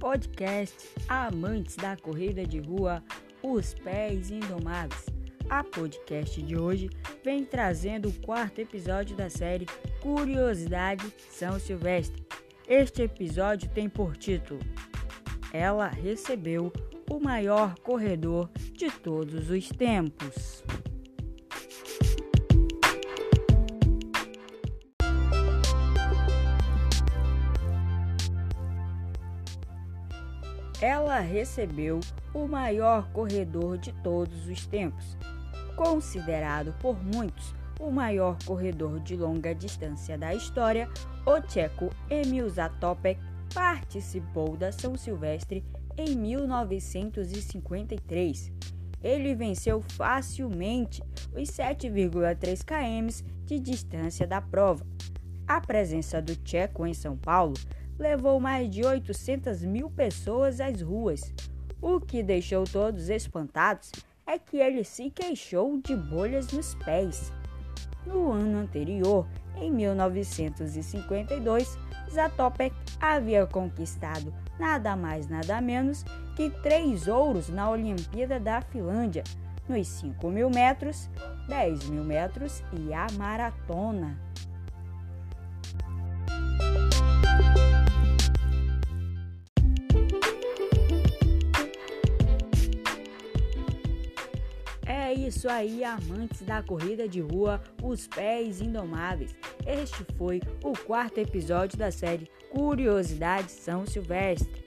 podcast Amantes da Corrida de Rua, Os Pés Indomáveis. A podcast de hoje vem trazendo o quarto episódio da série Curiosidade São Silvestre. Este episódio tem por título Ela recebeu o maior corredor de todos os tempos. Ela recebeu o maior corredor de todos os tempos. Considerado por muitos o maior corredor de longa distância da história, o tcheco Emil Zatopek participou da São Silvestre em 1953. Ele venceu facilmente os 7,3 km de distância da prova. A presença do tcheco em São Paulo levou mais de 800 mil pessoas às ruas. O que deixou todos espantados é que ele se queixou de bolhas nos pés. No ano anterior, em 1952, Zatopek havia conquistado nada mais nada menos que três ouros na Olimpíada da Finlândia, nos 5 mil metros, 10 mil metros e a maratona. É isso aí, amantes da corrida de rua, os pés indomáveis. Este foi o quarto episódio da série Curiosidades São Silvestre.